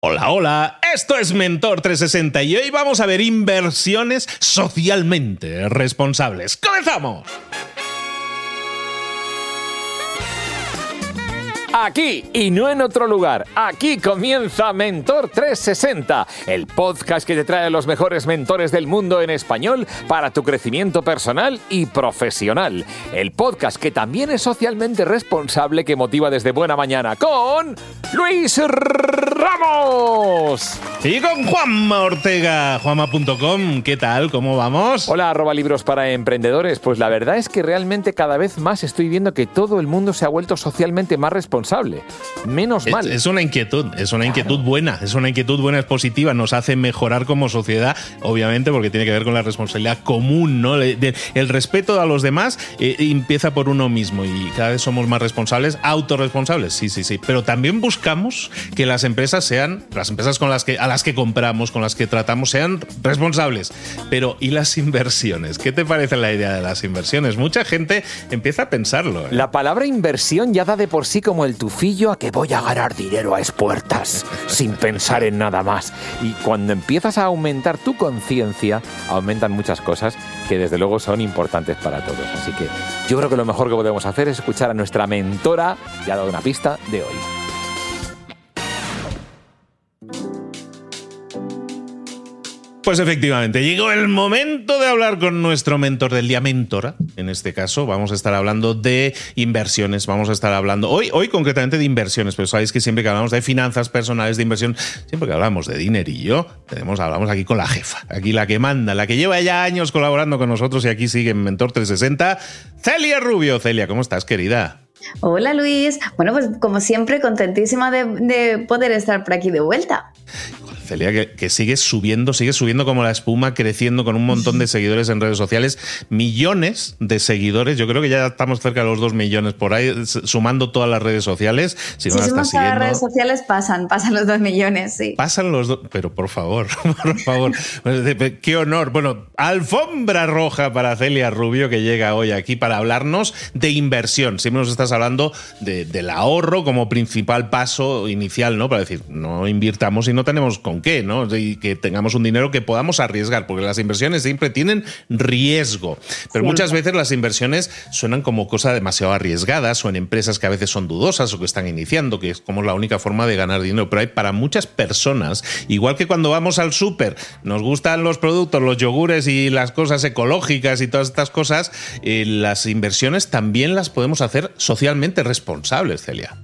Hola, hola, esto es Mentor 360 y hoy vamos a ver inversiones socialmente responsables. ¡Comenzamos! Aquí y no en otro lugar. Aquí comienza Mentor 360, el podcast que te trae los mejores mentores del mundo en español para tu crecimiento personal y profesional. El podcast que también es socialmente responsable que motiva desde buena mañana con Luis Ramos. Y con Juanma Ortega, juanma.com. ¿Qué tal? ¿Cómo vamos? Hola, arroba libros para emprendedores. Pues la verdad es que realmente cada vez más estoy viendo que todo el mundo se ha vuelto socialmente más responsable Menos mal. Es, una inquietud, es una inquietud buena, es una inquietud buena, es positiva, nos hace mejorar como sociedad, obviamente, porque tiene que ver con la responsabilidad común, ¿no? el respeto a los demás eh, empieza por uno mismo y cada vez somos más responsables, autorresponsables, sí, sí, sí. Pero también buscamos que las empresas sean, las empresas con las que, a las que compramos, con las que tratamos, sean responsables. Pero, ¿y las inversiones? ¿Qué te parece la idea de las inversiones? Mucha gente empieza a pensarlo. ¿eh? La palabra inversión ya da de por sí como el tufillo a que voy a ganar dinero a espuertas, sin pensar en nada más. Y cuando empiezas a aumentar tu conciencia, aumentan muchas cosas que desde luego son importantes para todos. Así que yo creo que lo mejor que podemos hacer es escuchar a nuestra mentora, que ha dado una pista de hoy. Pues efectivamente, llegó el momento de hablar con nuestro mentor del día, mentora. En este caso, vamos a estar hablando de inversiones, vamos a estar hablando hoy, hoy concretamente de inversiones, pero sabéis que siempre que hablamos de finanzas personales, de inversión, siempre que hablamos de dinerillo, tenemos, hablamos aquí con la jefa, aquí la que manda, la que lleva ya años colaborando con nosotros y aquí sigue en Mentor 360, Celia Rubio. Celia, ¿cómo estás, querida? Hola Luis, bueno pues como siempre contentísima de, de poder estar por aquí de vuelta. Celia, que, sigue subiendo, sigue subiendo como la espuma, creciendo con un montón de seguidores en redes sociales, millones de seguidores. Yo creo que ya estamos cerca de los dos millones por ahí, sumando todas las redes sociales. Si, no las redes sociales pasan, pasan los dos millones, sí. Pasan los dos, pero por favor, por favor, qué honor. Bueno, alfombra roja para Celia Rubio que llega hoy aquí para hablarnos de inversión. Siempre nos estás hablando del ahorro como principal paso inicial, ¿no? Para decir, no invirtamos si no tenemos con qué, ¿no? Y que tengamos un dinero que podamos arriesgar, porque las inversiones siempre tienen riesgo. Pero muchas veces las inversiones suenan como cosas demasiado arriesgadas o en empresas que a veces son dudosas o que están iniciando, que es como la única forma de ganar dinero. Pero hay para muchas personas, igual que cuando vamos al súper, nos gustan los productos, los yogures y las cosas ecológicas y todas estas cosas, eh, las inversiones también las podemos hacer socialmente responsables, Celia.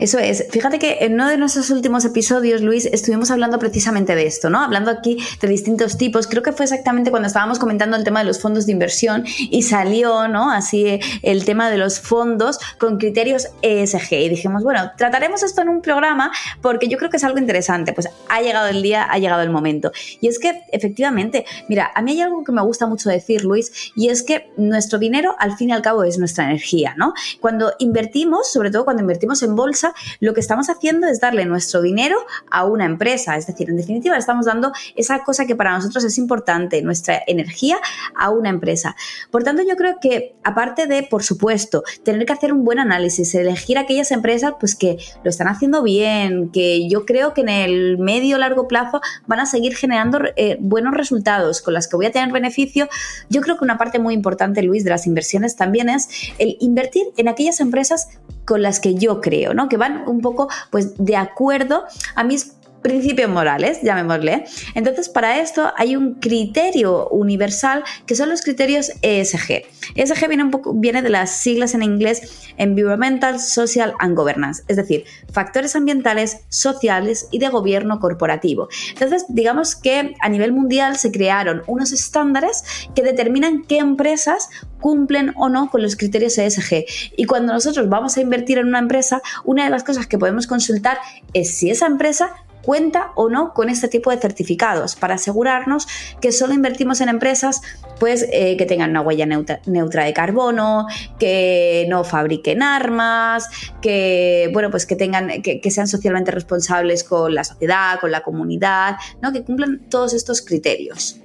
Eso es. Fíjate que en uno de nuestros últimos episodios, Luis, estuvimos hablando precisamente de esto, ¿no? Hablando aquí de distintos tipos. Creo que fue exactamente cuando estábamos comentando el tema de los fondos de inversión y salió, ¿no? Así el tema de los fondos con criterios ESG. Y dijimos, bueno, trataremos esto en un programa porque yo creo que es algo interesante. Pues ha llegado el día, ha llegado el momento. Y es que, efectivamente, mira, a mí hay algo que me gusta mucho decir, Luis, y es que nuestro dinero, al fin y al cabo, es nuestra energía, ¿no? Cuando invertimos, sobre todo cuando invertimos en bolsa, lo que estamos haciendo es darle nuestro dinero a una empresa. Es decir, en definitiva, estamos dando esa cosa que para nosotros es importante, nuestra energía a una empresa. Por tanto, yo creo que aparte de, por supuesto, tener que hacer un buen análisis, elegir aquellas empresas pues que lo están haciendo bien, que yo creo que en el medio largo plazo van a seguir generando eh, buenos resultados con las que voy a tener beneficio, yo creo que una parte muy importante, Luis, de las inversiones también es el invertir en aquellas empresas con las que yo creo, ¿no? Que van un poco pues de acuerdo a mis principios morales, llamémosle. Entonces, para esto hay un criterio universal que son los criterios ESG. ESG viene, un poco, viene de las siglas en inglés Environmental, Social and Governance, es decir, factores ambientales, sociales y de gobierno corporativo. Entonces, digamos que a nivel mundial se crearon unos estándares que determinan qué empresas cumplen o no con los criterios ESG. Y cuando nosotros vamos a invertir en una empresa, una de las cosas que podemos consultar es si esa empresa cuenta o no con este tipo de certificados para asegurarnos que solo invertimos en empresas pues, eh, que tengan una huella neutra, de carbono, que no fabriquen armas, que, bueno, pues que, tengan, que, sean socialmente responsables con la sociedad, con la comunidad, ¿no? que cumplan todos estos criterios.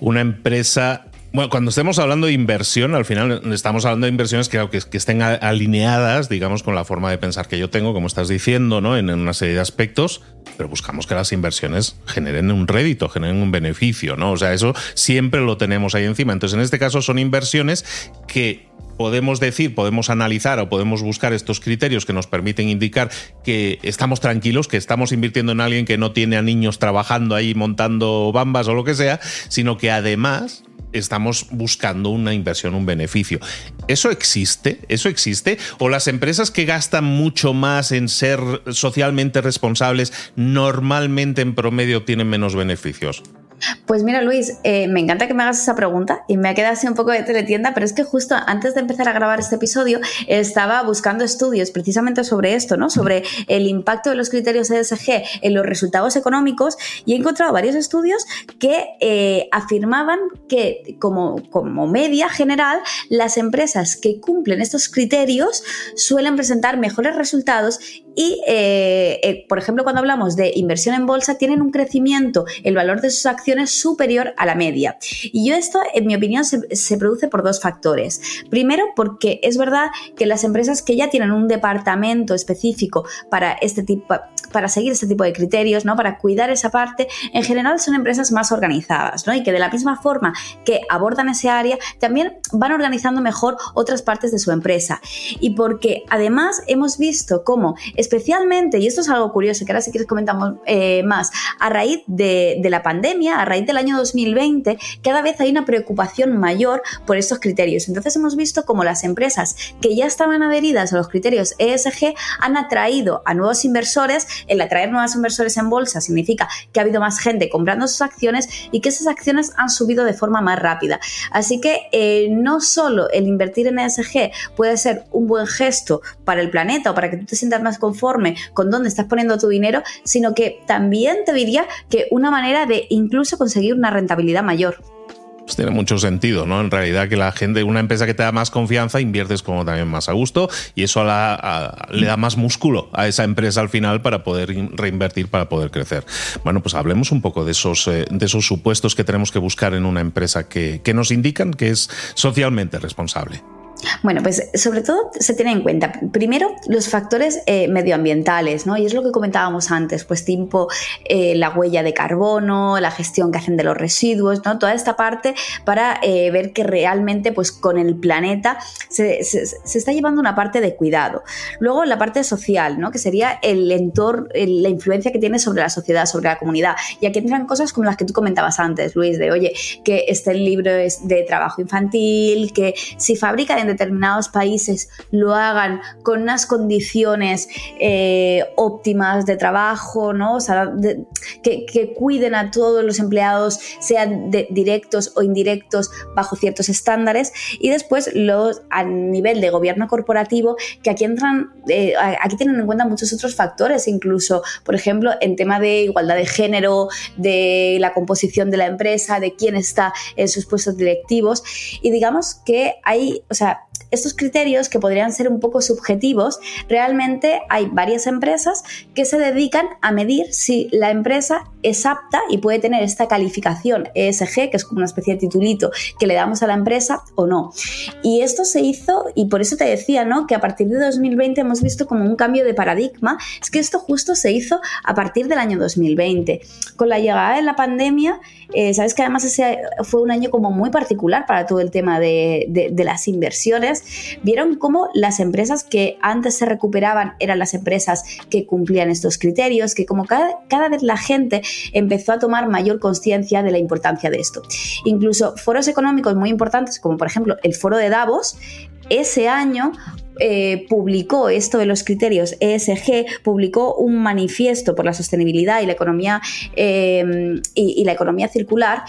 Una empresa bueno, cuando estemos hablando de inversión, al final estamos hablando de inversiones que, estén alineadas, digamos, con la forma de pensar que yo tengo, como estás diciendo, ¿no? En, una serie de aspectos. Pero buscamos que las inversiones generen un rédito, generen un beneficio, ¿no? O sea, eso siempre lo tenemos ahí encima. Entonces, en este caso son inversiones que podemos decir, podemos analizar o podemos buscar estos criterios que nos permiten indicar que estamos tranquilos, que estamos invirtiendo en alguien que no tiene a niños trabajando ahí montando bambas o lo que sea, sino que además estamos buscando una inversión, un beneficio. ¿Eso existe? ¿Eso existe? ¿O las empresas que gastan mucho más en ser socialmente responsables normalmente en promedio tienen menos beneficios? Pues mira, Luis, eh, me encanta que me hagas esa pregunta y me ha quedado así un poco de teletienda, pero es que justo antes de empezar a grabar este episodio estaba buscando estudios precisamente sobre esto, ¿no? Sobre el impacto de los criterios ESG en los resultados económicos y he encontrado varios estudios que eh, afirmaban que como, como media general las empresas que cumplen estos criterios suelen presentar mejores resultados y, eh, por ejemplo, cuando hablamos de inversión en bolsa, tienen un crecimiento, el valor de sus acciones superior a la media. Y yo esto, en mi opinión, se, produce por dos factores. Primero, porque es verdad que las empresas que ya tienen un departamento específico para este tipo, para seguir este tipo de criterios, ¿no? Para cuidar esa parte, en general son empresas más organizadas, ¿no? Y que de la misma forma que abordan ese área, también van organizando mejor otras partes de su empresa. Y porque además hemos visto cómo, especialmente, y esto es algo curioso, que ahora si quieres comentamos eh, más, a raíz de, de la pandemia, a raíz del año 2020, cada vez hay una preocupación mayor por estos criterios. Entonces hemos visto como las empresas que ya estaban adheridas a los criterios ESG han atraído a nuevos inversores. El atraer nuevos inversores en bolsa significa que ha habido más gente comprando sus acciones y que esas acciones han subido de forma más rápida. Así que eh, no solo el invertir en ESG puede ser un buen gesto para el planeta o para que tú te sientas más conforme con dónde estás poniendo tu dinero, sino que también te diría que una manera de incluso conseguir una rentabilidad mayor. Pues tiene mucho sentido, ¿no? En realidad que la gente, una empresa que te da más confianza, inviertes como también más a gusto y eso le da más músculo a esa empresa al final para poder reinvertir, para poder crecer. Bueno, pues hablemos un poco de esos, eh, de esos supuestos que tenemos que buscar en una empresa que, que nos indican que es socialmente responsable. Bueno, pues sobre todo se tiene en cuenta primero los factores eh, medioambientales, ¿no? Y es lo que comentábamos antes, pues tipo eh, la huella de carbono, la gestión que hacen de los residuos, ¿no? Toda esta parte para eh, ver que realmente pues con el planeta se, está llevando una parte de cuidado. Luego la parte social, ¿no? Que sería el entorno, la influencia que tiene sobre la sociedad, sobre la comunidad. Y aquí entran cosas como las que tú comentabas antes, Luis, de oye, que este libro es de trabajo infantil, que si fabrica en determinados países lo hagan con unas condiciones eh, óptimas de trabajo, ¿no? O sea, que, cuiden a todos los empleados, sean directos o indirectos, bajo ciertos estándares. Y después, los, a nivel de gobierno corporativo, que aquí entran, eh, aquí tienen en cuenta muchos otros factores, incluso, por ejemplo, en tema de igualdad de género, de la composición de la empresa, de quién está en sus puestos directivos. Y digamos que hay, o sea, that estos criterios que podrían ser un poco subjetivos, realmente hay varias empresas que se dedican a medir si la empresa es apta y puede tener esta calificación ESG, que es como una especie de titulito que le damos a la empresa o no. Y esto se hizo, y por eso te decía, ¿no? Que a partir de 2020 hemos visto como un cambio de paradigma, es que esto justo se hizo a partir del año 2020. Con la llegada de la pandemia, eh, sabes que además ese fue un año como muy particular para todo el tema de, de las inversiones. Vieron cómo las empresas que antes se recuperaban eran las empresas que cumplían estos criterios, que como cada, cada vez la gente empezó a tomar mayor conciencia de la importancia de esto. Incluso foros económicos muy importantes, como por ejemplo el foro de Davos, ese año eh, publicó esto de los criterios ESG, publicó un manifiesto por la sostenibilidad y la economía eh, y, la economía circular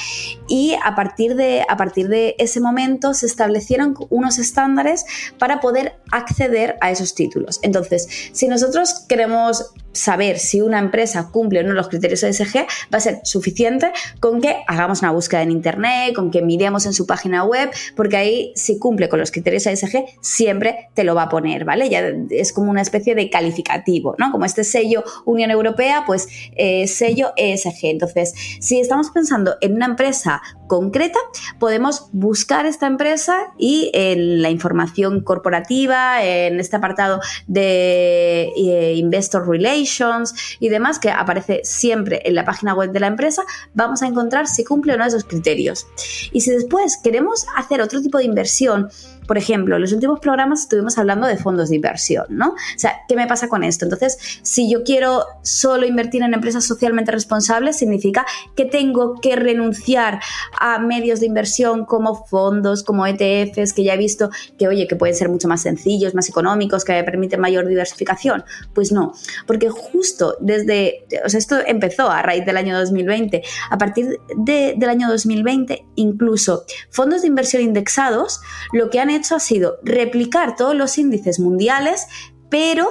y a partir, de, a partir de ese momento se establecieron unos estándares para poder acceder a esos títulos. Entonces, si nosotros queremos saber si una empresa cumple o no los criterios ESG, va a ser suficiente con que hagamos una búsqueda en Internet, con que miremos en su página web, porque ahí si cumple con los criterios ESG, siempre te lo va a poner, ¿vale? Ya es como una especie de calificativo, ¿no? Como este sello Unión Europea, pues eh, sello ESG. Entonces, si estamos pensando en una empresa concreta, podemos buscar esta empresa y en la información corporativa, en este apartado de eh, Investor Relations y demás que aparece siempre en la página web de la empresa, vamos a encontrar si cumple o no esos criterios. Y si después queremos hacer otro tipo de inversión, por ejemplo, en los últimos programas estuvimos hablando de fondos de inversión, ¿no? O sea, ¿qué me pasa con esto? Entonces, si yo quiero solo invertir en empresas socialmente responsables, significa que tengo que renunciar a medios de inversión como fondos, como ETFs, que ya he visto que, oye, que pueden ser mucho más sencillos, más económicos, que permiten mayor diversificación. Pues no, porque justo desde, o sea, esto empezó a raíz del año 2020. A partir del año 2020, incluso fondos de inversión indexados, lo que han hecho ha sido replicar todos los índices mundiales, pero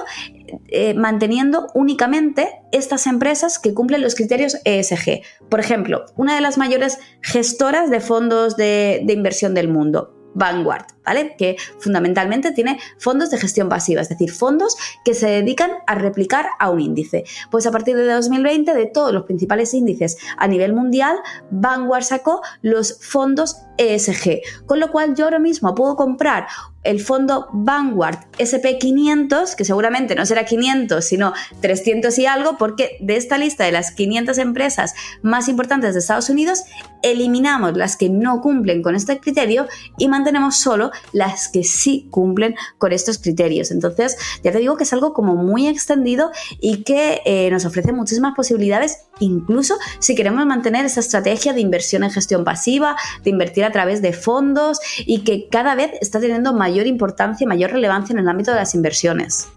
eh, manteniendo únicamente estas empresas que cumplen los criterios ESG. Por ejemplo, una de las mayores gestoras de fondos de inversión del mundo, Vanguard, ¿vale? Que fundamentalmente tiene fondos de gestión pasiva, es decir, fondos que se dedican a replicar a un índice. Pues a partir de 2020, de todos los principales índices a nivel mundial, Vanguard sacó los fondos ESG, con lo cual yo ahora mismo puedo comprar el fondo Vanguard SP500, que seguramente no será 500, sino 300 y algo, porque de esta lista de las 500 empresas más importantes de Estados Unidos, eliminamos las que no cumplen con este criterio y mantenemos solo las que sí cumplen con estos criterios. Entonces, ya te digo que es algo como muy extendido y que eh, nos ofrece muchísimas posibilidades, incluso si queremos mantener esa estrategia de inversión en gestión pasiva, de invertir a través de fondos y que cada vez está teniendo mayor importancia y mayor relevancia en el ámbito de las inversiones.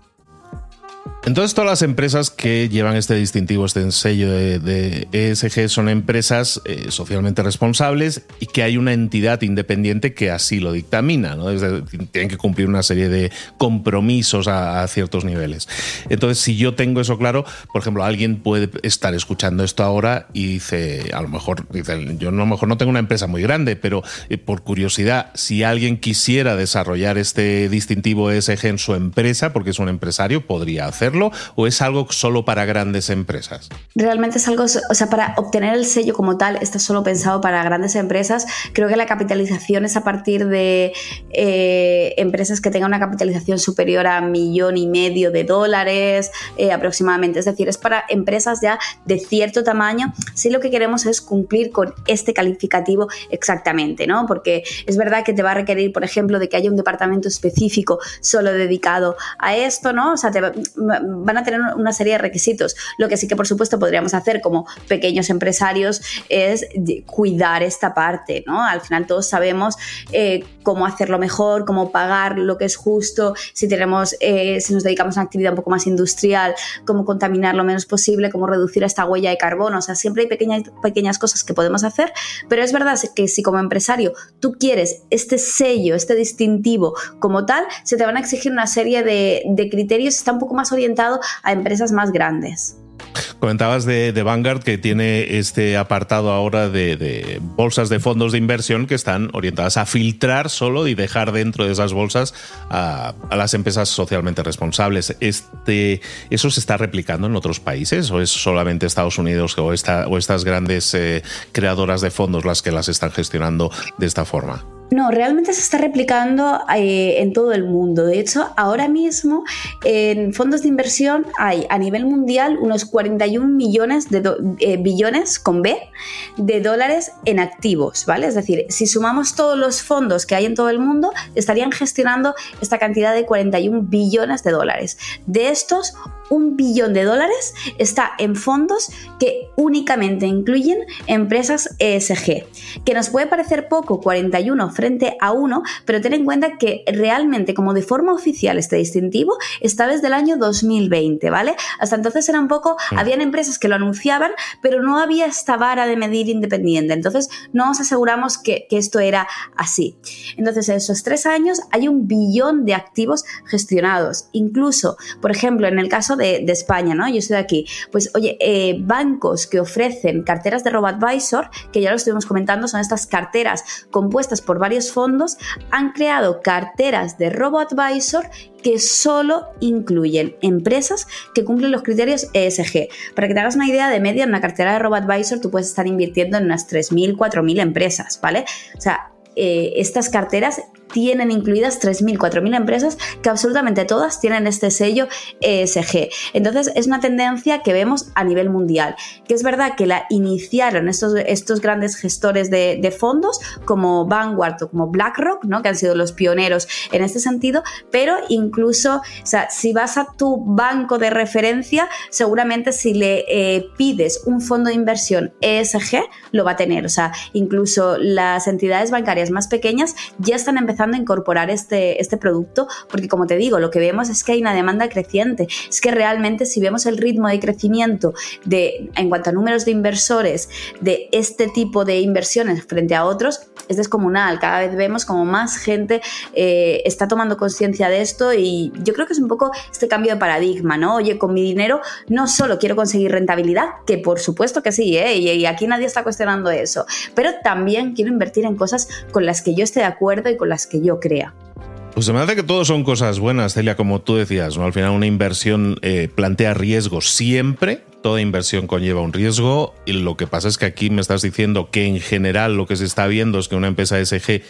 Entonces, todas las empresas que llevan este distintivo, este sello de, ESG, son empresas eh, socialmente responsables y que hay una entidad independiente que así lo dictamina. ¿no? tienen que cumplir una serie de compromisos a, ciertos niveles. Entonces, si yo tengo eso claro, por ejemplo, alguien puede estar escuchando esto ahora y dice, a lo mejor, dice, yo a lo mejor no tengo una empresa muy grande, pero eh, por curiosidad, si alguien quisiera desarrollar este distintivo ESG en su empresa, porque es un empresario, podría hacerlo o es algo solo para grandes empresas? Realmente es algo, o sea, para obtener el sello como tal, está solo pensado para grandes empresas. Creo que la capitalización es a partir de eh, empresas que tengan una capitalización superior a millón y medio de dólares eh, aproximadamente. Es decir, es para empresas ya de cierto tamaño. Si lo que queremos es cumplir con este calificativo exactamente, ¿no? Porque es verdad que te va a requerir, por ejemplo, de que haya un departamento específico solo dedicado a esto, ¿no? O sea, te, van a tener una serie de requisitos. Lo que sí que por supuesto podríamos hacer como pequeños empresarios es cuidar esta parte, ¿no? Al final todos sabemos eh, cómo hacerlo mejor, cómo pagar lo que es justo, si tenemos, eh, si nos dedicamos a una actividad un poco más industrial, cómo contaminar lo menos posible, cómo reducir esta huella de carbono. O sea, siempre hay pequeñas, pequeñas cosas que podemos hacer, pero es verdad que si como empresario tú quieres este sello, este distintivo como tal, se te van a exigir una serie de, de criterios, está un poco más a empresas más grandes. Comentabas de, Vanguard que tiene este apartado ahora de, bolsas de fondos de inversión que están orientadas a filtrar solo y dejar dentro de esas bolsas a, las empresas socialmente responsables. Este, ¿Eso se está replicando en otros países o es solamente Estados Unidos o, o estas grandes eh, creadoras de fondos las que las están gestionando de esta forma? No, realmente se está replicando eh, en todo el mundo. De hecho, ahora mismo en fondos de inversión hay a nivel mundial unos 41 millones de eh, billones con B de dólares en activos, ¿vale? Es decir, si sumamos todos los fondos que hay en todo el mundo, estarían gestionando esta cantidad de 41 billones de dólares. De estos, un billón de dólares está en fondos que únicamente incluyen empresas ESG, que nos puede parecer poco, 41 frente a 1, pero ten en cuenta que realmente como de forma oficial este distintivo está desde el año 2020, ¿vale? Hasta entonces era un poco, mm. habían empresas que lo anunciaban, pero no había esta vara de medir independiente, entonces no nos aseguramos que, esto era así. Entonces en esos tres años hay un billón de activos gestionados, incluso, por ejemplo, en el caso de, España, ¿no? Yo estoy aquí. Pues, oye, eh, bancos que ofrecen carteras de RoboAdvisor, que ya lo estuvimos comentando, son estas carteras compuestas por varios fondos han creado carteras de robo-advisor que solo incluyen empresas que cumplen los criterios ESG. Para que te hagas una idea de media, en una cartera de robo-advisor tú puedes estar invirtiendo en unas 3.000, 4.000 empresas, ¿vale? O sea, eh, estas carteras tienen incluidas 3.000, 4.000 empresas que absolutamente todas tienen este sello ESG. Entonces es una tendencia que vemos a nivel mundial, que es verdad que la iniciaron estos, estos grandes gestores de, fondos como Vanguard o como BlackRock, ¿no? que han sido los pioneros en este sentido, pero incluso, o sea, si vas a tu banco de referencia, seguramente si le eh, pides un fondo de inversión ESG, lo va a tener. O sea, incluso las entidades bancarias más pequeñas ya están empezando a incorporar este, este producto, porque como te digo, lo que vemos es que hay una demanda creciente. Es que realmente si vemos el ritmo de crecimiento de, en cuanto a números de inversores de este tipo de inversiones frente a otros, es descomunal. Cada vez vemos como más gente eh, está tomando conciencia de esto y yo creo que es un poco este cambio de paradigma, ¿no? Oye, con mi dinero no solo quiero conseguir rentabilidad, que por supuesto que sí, ¿eh? y aquí nadie está cuestionando eso, pero también quiero invertir en cosas con las que yo esté de acuerdo y con las que yo crea. Pues me hace que todo son cosas buenas, Celia, como tú decías, ¿no? Al final una inversión eh, plantea riesgos siempre, toda inversión conlleva un riesgo y lo que pasa es que aquí me estás diciendo que en general lo que se está viendo es que una empresa SG,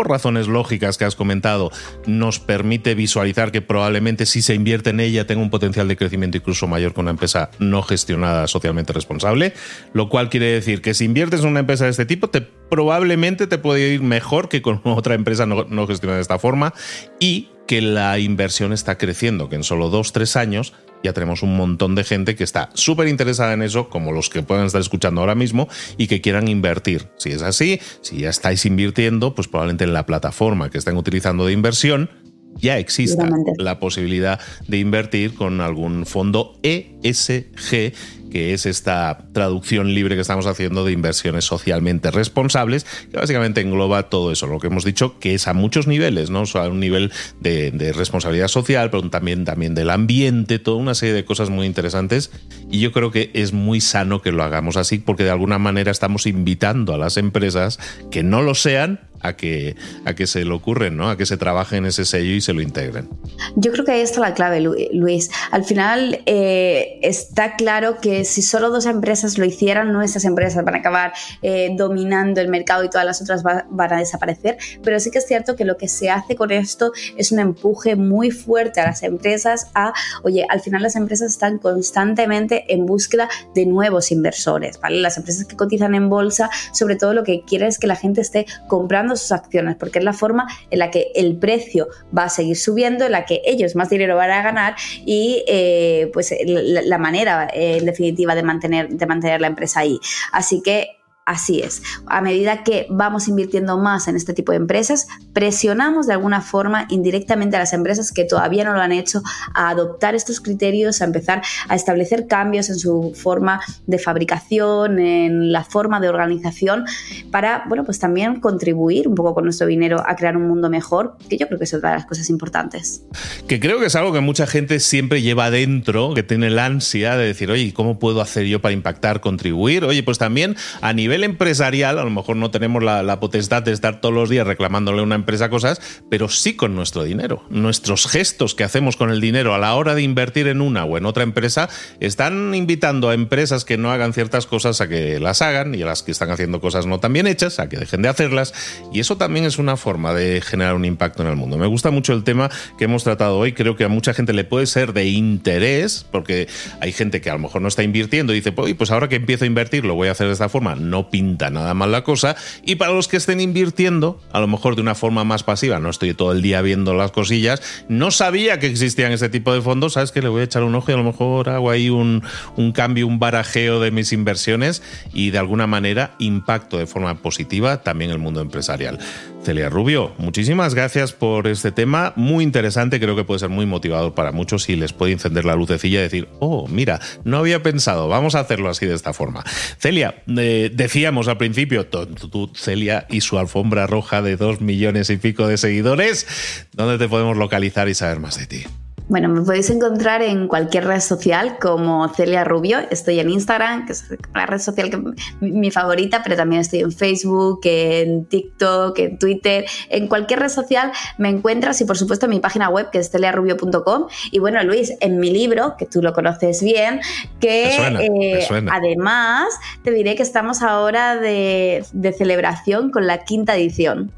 por razones lógicas que has comentado, nos permite visualizar que probablemente si se invierte en ella tenga un potencial de crecimiento incluso mayor que una empresa no gestionada socialmente responsable, lo cual quiere decir que si inviertes en una empresa de este tipo, te, probablemente te puede ir mejor que con otra empresa no, no gestionada de esta forma y que la inversión está creciendo, que en solo dos, tres años ya tenemos un montón de gente que está súper interesada en eso, como los que pueden estar escuchando ahora mismo, y que quieran invertir. Si es así, si ya estáis invirtiendo, pues probablemente en la plataforma que estén utilizando de inversión ya exista la posibilidad de invertir con algún fondo ESG que es esta traducción libre que estamos haciendo de inversiones socialmente responsables, que básicamente engloba todo eso, lo que hemos dicho, que es a muchos niveles, ¿no? O sea, un nivel de, responsabilidad social, pero también, también del ambiente, toda una serie de cosas muy interesantes. Y yo creo que es muy sano que lo hagamos así, porque de alguna manera estamos invitando a las empresas que no lo sean a que, a que se le ocurren, ¿no? A que se trabaje en ese sello y se lo integren. Yo creo que ahí está la clave, Luis. Al final eh, está claro que si solo dos empresas lo hicieran, nuestras empresas van a acabar eh, dominando el mercado y todas las otras van a desaparecer. Pero sí que es cierto que lo que se hace con esto es un empuje muy fuerte a las empresas a, oye, al final las empresas están constantemente en búsqueda de nuevos inversores, ¿vale? Las empresas que cotizan en bolsa, sobre todo lo que quieren es que la gente esté comprando sus acciones, porque es la forma en la que el precio va a seguir subiendo, en la que ellos más dinero van a ganar y eh, pues la, manera eh, en definitiva de mantener, de mantener la empresa ahí. Así que Así es. A medida que vamos invirtiendo más en este tipo de empresas, presionamos de alguna forma indirectamente a las empresas que todavía no lo han hecho a adoptar estos criterios, a empezar a establecer cambios en su forma de fabricación, en la forma de organización, para, bueno, pues también contribuir un poco con nuestro dinero a crear un mundo mejor, que yo creo que es otra de las cosas importantes. Que creo que es algo que mucha gente siempre lleva dentro, que tiene la ansia de decir, oye, ¿cómo puedo hacer yo para impactar, contribuir? Oye, pues también a nivel empresarial, a lo mejor no tenemos la, potestad de estar todos los días reclamándole a una empresa cosas, pero sí con nuestro dinero. Nuestros gestos que hacemos con el dinero a la hora de invertir en una o en otra empresa están invitando a empresas que no hagan ciertas cosas a que las hagan y a las que están haciendo cosas no tan bien hechas a que dejen de hacerlas. Y eso también es una forma de generar un impacto en el mundo. Me gusta mucho el tema que hemos tratado hoy. Creo que a mucha gente le puede ser de interés, porque hay gente que a lo mejor no está invirtiendo y dice, pues ahora que empiezo a invertir lo voy a hacer de esta forma. No pinta nada mal la cosa. Y para los que estén invirtiendo, a lo mejor de una forma más pasiva, no estoy todo el día viendo las cosillas, no sabía que existían ese tipo de fondos, sabes que le voy a echar un ojo y a lo mejor hago ahí un, un cambio, un barajeo de mis inversiones y de alguna manera impacto de forma positiva también el mundo empresarial. Celia Rubio, muchísimas gracias por este tema, muy interesante, creo que puede ser muy motivador para muchos y les puede encender la lucecilla y decir, oh, mira, no había pensado, vamos a hacerlo así de esta forma. Celia, eh, decíamos al principio, tú, Celia y su alfombra roja de dos millones y pico de seguidores, ¿dónde te podemos localizar y saber más de ti? Bueno, me podéis encontrar en cualquier red social como Celia Rubio. Estoy en Instagram, que es la red social que mi favorita, pero también estoy en Facebook, en TikTok, en Twitter. En cualquier red social me encuentras y por supuesto en mi página web que es celiarubio.com. Y bueno, Luis, en mi libro, que tú lo conoces bien, que eh, además te diré que estamos ahora de celebración con la quinta edición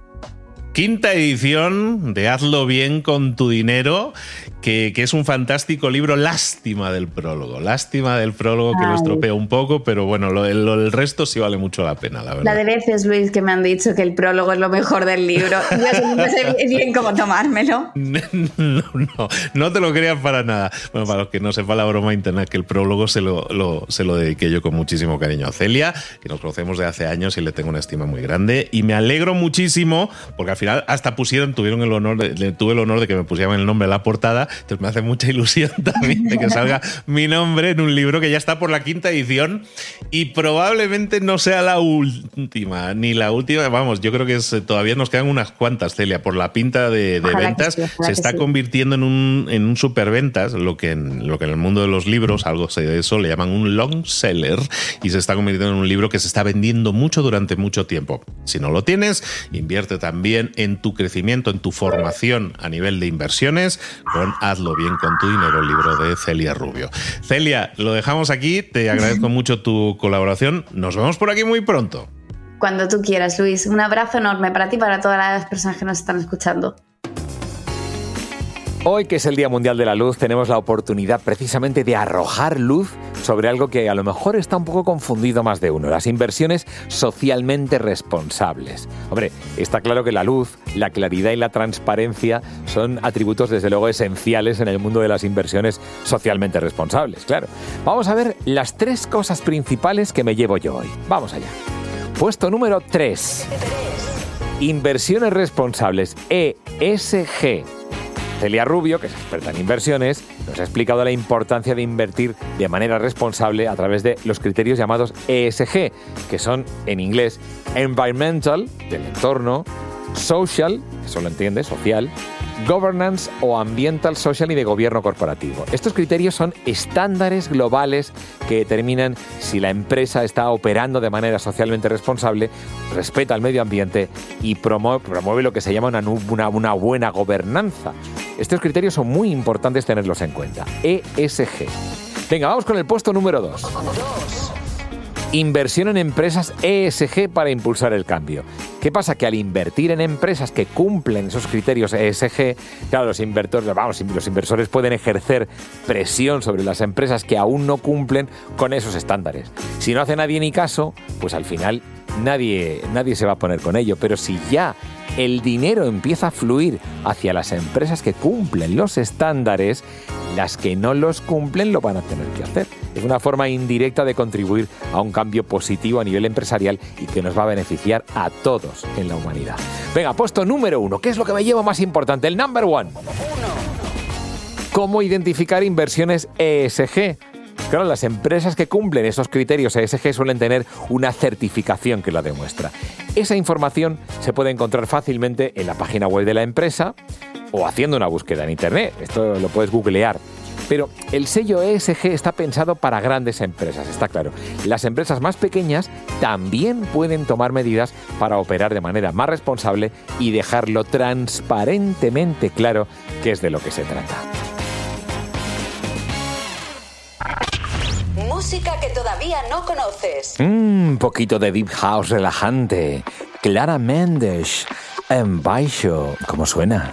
quinta edición de Hazlo bien con tu dinero, que, es un fantástico libro. Lástima del prólogo, lástima del prólogo que lo estropea un poco, pero bueno, lo, el resto sí vale mucho la pena, la verdad. La de veces, Luis, que me han dicho que el prólogo es lo mejor del libro. Yo no sé bien cómo tomármelo. No, no, no te lo creas para nada. Bueno, para los que no sepan la broma interna, que el prólogo se lo, se lo dediqué yo con muchísimo cariño a Celia, que nos conocemos de hace años y le tengo una estima muy grande. Y me alegro muchísimo, porque al final hasta pusieron, tuvieron el honor, de, tuve el honor de que me pusieran el nombre en la portada, entonces me hace mucha ilusión también de que salga mi nombre en un libro que ya está por la quinta edición y probablemente no sea la última, ni la última, vamos, yo creo que todavía nos quedan unas cuantas, Celia, por la pinta de, ventas, se está convirtiendo en un, en un superventas, lo que, en, lo que en el mundo de los libros, algo de eso, le llaman un long seller, y se está convirtiendo en un libro que se está vendiendo mucho durante mucho tiempo. Si no lo tienes, invierte también en tu crecimiento, en tu formación a nivel de inversiones con Hazlo bien con tu dinero, el libro de Celia Rubio. Celia, lo dejamos aquí, te agradezco mucho tu colaboración, nos vemos por aquí muy pronto. Cuando tú quieras, Luis. Un abrazo enorme para ti y para todas las personas que nos están escuchando. Hoy, que es el Día Mundial de la Luz, tenemos la oportunidad precisamente de arrojar luz sobre algo que a lo mejor está un poco confundido más de uno, las inversiones socialmente responsables. Hombre, está claro que la luz, la claridad y la transparencia son atributos desde luego esenciales en el mundo de las inversiones socialmente responsables, claro. Vamos a ver las tres cosas principales que me llevo yo hoy. Vamos allá. Puesto número 3. Inversiones responsables, ESG Celia Rubio, que es experta en inversiones, nos ha explicado la importancia de invertir de manera responsable a través de los criterios llamados ESG, que son en inglés Environmental, del entorno, Social, eso lo entiende, social, governance o ambiental, social y de gobierno corporativo. Estos criterios son estándares globales que determinan si la empresa está operando de manera socialmente responsable, respeta al medio ambiente y promueve, lo que se llama una, una buena gobernanza. Estos criterios son muy importantes tenerlos en cuenta. ESG. Venga, vamos con el puesto número 2. Inversión en empresas ESG para impulsar el cambio. ¿Qué pasa? Que al invertir en empresas que cumplen esos criterios ESG, claro, los inversores, vamos, los inversores pueden ejercer presión sobre las empresas que aún no cumplen con esos estándares. Si no hace nadie ni caso, pues al final nadie, nadie se va a poner con ello. Pero si ya el dinero empieza a fluir hacia las empresas que cumplen los estándares, las que no los cumplen lo van a tener que hacer. Es una forma indirecta de contribuir a un cambio positivo a nivel empresarial y que nos va a beneficiar a todos en la humanidad. Venga, puesto número uno. ¿Qué es lo que me llevo más importante? El number one. ¿Cómo identificar inversiones ESG? Claro, las empresas que cumplen esos criterios ESG suelen tener una certificación que la demuestra. Esa información se puede encontrar fácilmente en la página web de la empresa o haciendo una búsqueda en Internet. Esto lo puedes googlear. Pero el sello ESG está pensado para grandes empresas, está claro. Las empresas más pequeñas también pueden tomar medidas para operar de manera más responsable y dejarlo transparentemente claro qué es de lo que se trata. Música que todavía no conoces. Un poquito de deep house relajante. Clara Mendes en Baixo. ¿Cómo suena?